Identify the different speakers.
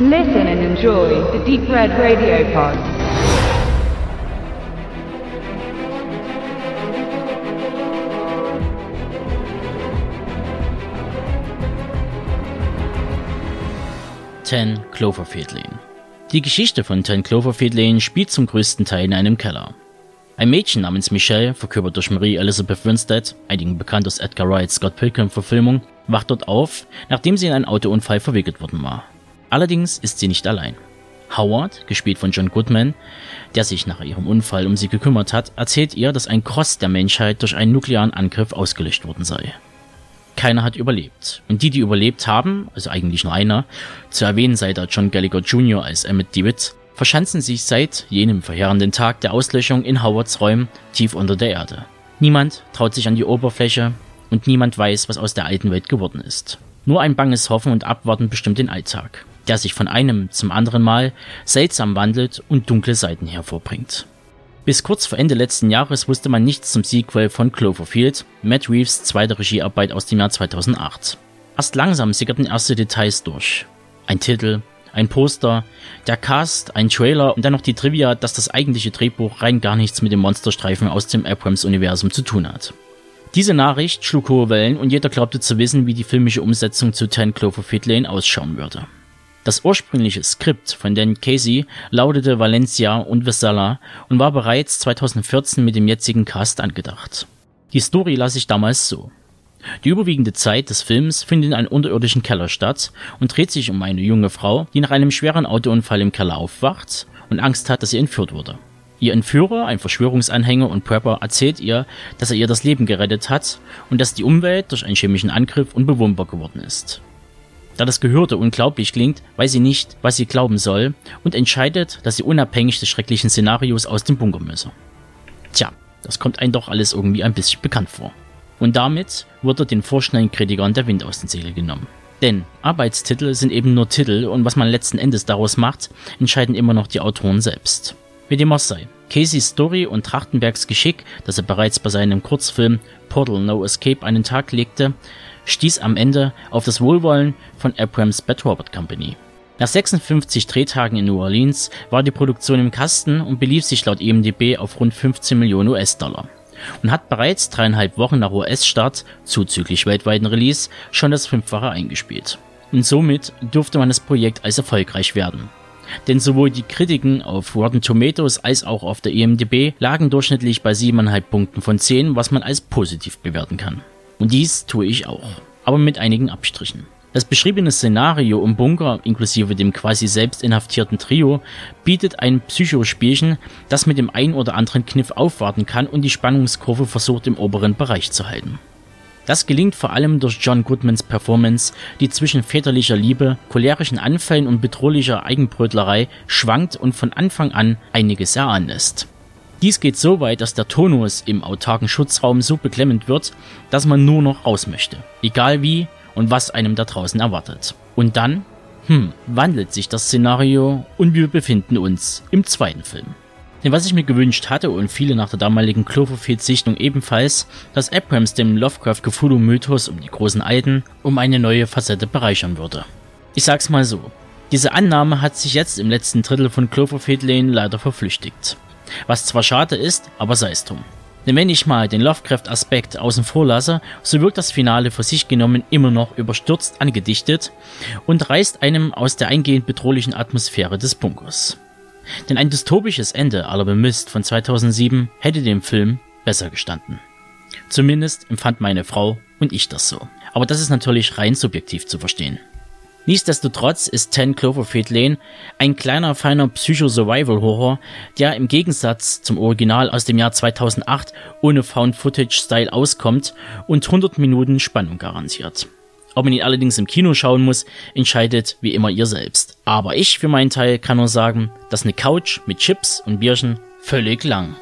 Speaker 1: Listen and enjoy the Deep Red Radio Pod.
Speaker 2: Ten Cloverfield Lane. Die Geschichte von Ten Cloverfield Lane spielt zum größten Teil in einem Keller. Ein Mädchen namens Michelle, verkörpert durch Marie Elizabeth Winstead, einigen bekannt aus Edgar Wrights Scott Pilgrim-Verfilmung, wacht dort auf, nachdem sie in einen Autounfall verwickelt worden war. Allerdings ist sie nicht allein. Howard, gespielt von John Goodman, der sich nach ihrem Unfall um sie gekümmert hat, erzählt ihr, dass ein Cross der Menschheit durch einen nuklearen Angriff ausgelöscht worden sei. Keiner hat überlebt. Und die, die überlebt haben, also eigentlich nur einer, zu erwähnen sei da John Gallagher Jr. als Emmett Dewitt, verschanzen sich seit jenem verheerenden Tag der Auslöschung in Howards Räumen tief unter der Erde. Niemand traut sich an die Oberfläche und niemand weiß, was aus der alten Welt geworden ist. Nur ein banges Hoffen und Abwarten bestimmt den Alltag, der sich von einem zum anderen Mal seltsam wandelt und dunkle Seiten hervorbringt. Bis kurz vor Ende letzten Jahres wusste man nichts zum Sequel von Cloverfield, Matt Reeves zweite Regiearbeit aus dem Jahr 2008. Erst langsam sickerten erste Details durch. Ein Titel, ein Poster, der Cast, ein Trailer und dann noch die Trivia, dass das eigentliche Drehbuch rein gar nichts mit dem Monsterstreifen aus dem Abrams-Universum zu tun hat. Diese Nachricht schlug hohe Wellen und jeder glaubte zu wissen, wie die filmische Umsetzung zu 10 Cloverfield Lane ausschauen würde. Das ursprüngliche Skript von Dan Casey lautete Valencia und Vesala und war bereits 2014 mit dem jetzigen Cast angedacht. Die Story las ich damals so. Die überwiegende Zeit des Films findet in einem unterirdischen Keller statt und dreht sich um eine junge Frau, die nach einem schweren Autounfall im Keller aufwacht und Angst hat, dass sie entführt wurde. Ihr Entführer, ein Verschwörungsanhänger und Prepper, erzählt ihr, dass er ihr das Leben gerettet hat und dass die Umwelt durch einen chemischen Angriff unbewohnbar geworden ist. Da das Gehörte unglaublich klingt, weiß sie nicht, was sie glauben soll und entscheidet, dass sie unabhängig des schrecklichen Szenarios aus dem Bunker müsse. Tja, das kommt einem doch alles irgendwie ein bisschen bekannt vor. Und damit wurde den vorschnellen Kritikern der Wind aus den Segeln genommen. Denn Arbeitstitel sind eben nur Titel und was man letzten Endes daraus macht, entscheiden immer noch die Autoren selbst. Wie dem auch sei. Caseys Story und Trachtenbergs Geschick, das er bereits bei seinem Kurzfilm Portal No Escape einen Tag legte, stieß am Ende auf das Wohlwollen von Abrams Bad Robert Company. Nach 56 Drehtagen in New Orleans war die Produktion im Kasten und belief sich laut IMDb auf rund 15 Millionen US-Dollar und hat bereits dreieinhalb Wochen nach US-Start, zuzüglich weltweiten Release, schon das Fünffache eingespielt. Und somit durfte man das Projekt als erfolgreich werden. Denn sowohl die Kritiken auf Rotten Tomatoes als auch auf der IMDb lagen durchschnittlich bei 7,5 Punkten von 10, was man als positiv bewerten kann. Und dies tue ich auch, aber mit einigen Abstrichen. Das beschriebene Szenario im Bunker, inklusive dem quasi selbst inhaftierten Trio, bietet ein Psychospielchen, das mit dem ein oder anderen Kniff aufwarten kann und die Spannungskurve versucht im oberen Bereich zu halten. Das gelingt vor allem durch John Goodmans Performance, die zwischen väterlicher Liebe, cholerischen Anfällen und bedrohlicher Eigenbrötlerei schwankt und von Anfang an einiges erahnen lässt. Dies geht so weit, dass der Tonus im autarken Schutzraum so beklemmend wird, dass man nur noch raus möchte. Egal wie und was einem da draußen erwartet. Und dann, hm, wandelt sich das Szenario und wir befinden uns im zweiten Film. Denn was ich mir gewünscht hatte und viele nach der damaligen Cloverfield-Sichtung ebenfalls, dass Abrams dem Lovecraft-Cthulhu-Mythos um die großen Alten um eine neue Facette bereichern würde. Ich sag's mal so. Diese Annahme hat sich jetzt im letzten Drittel von Cloverfield Lane leider verflüchtigt. Was zwar schade ist, aber sei es drum. Denn wenn ich mal den Lovecraft-Aspekt außen vor lasse, so wirkt das Finale für sich genommen immer noch überstürzt angedichtet und reißt einem aus der eingehend bedrohlichen Atmosphäre des Bunkers. Denn ein dystopisches Ende aller Bemist von 2007 hätte dem Film besser gestanden. Zumindest empfand meine Frau und ich das so. Aber das ist natürlich rein subjektiv zu verstehen. Nichtsdestotrotz ist 10 Cloverfield Lane ein kleiner, feiner Psycho-Survival-Horror, der im Gegensatz zum Original aus dem Jahr 2008 ohne Found-Footage-Style auskommt und 100 Minuten Spannung garantiert. Ob man ihn allerdings im Kino schauen muss, entscheidet wie immer ihr selbst. Aber ich für meinen Teil kann nur sagen, dass eine Couch mit Chips und Bierchen völlig lang.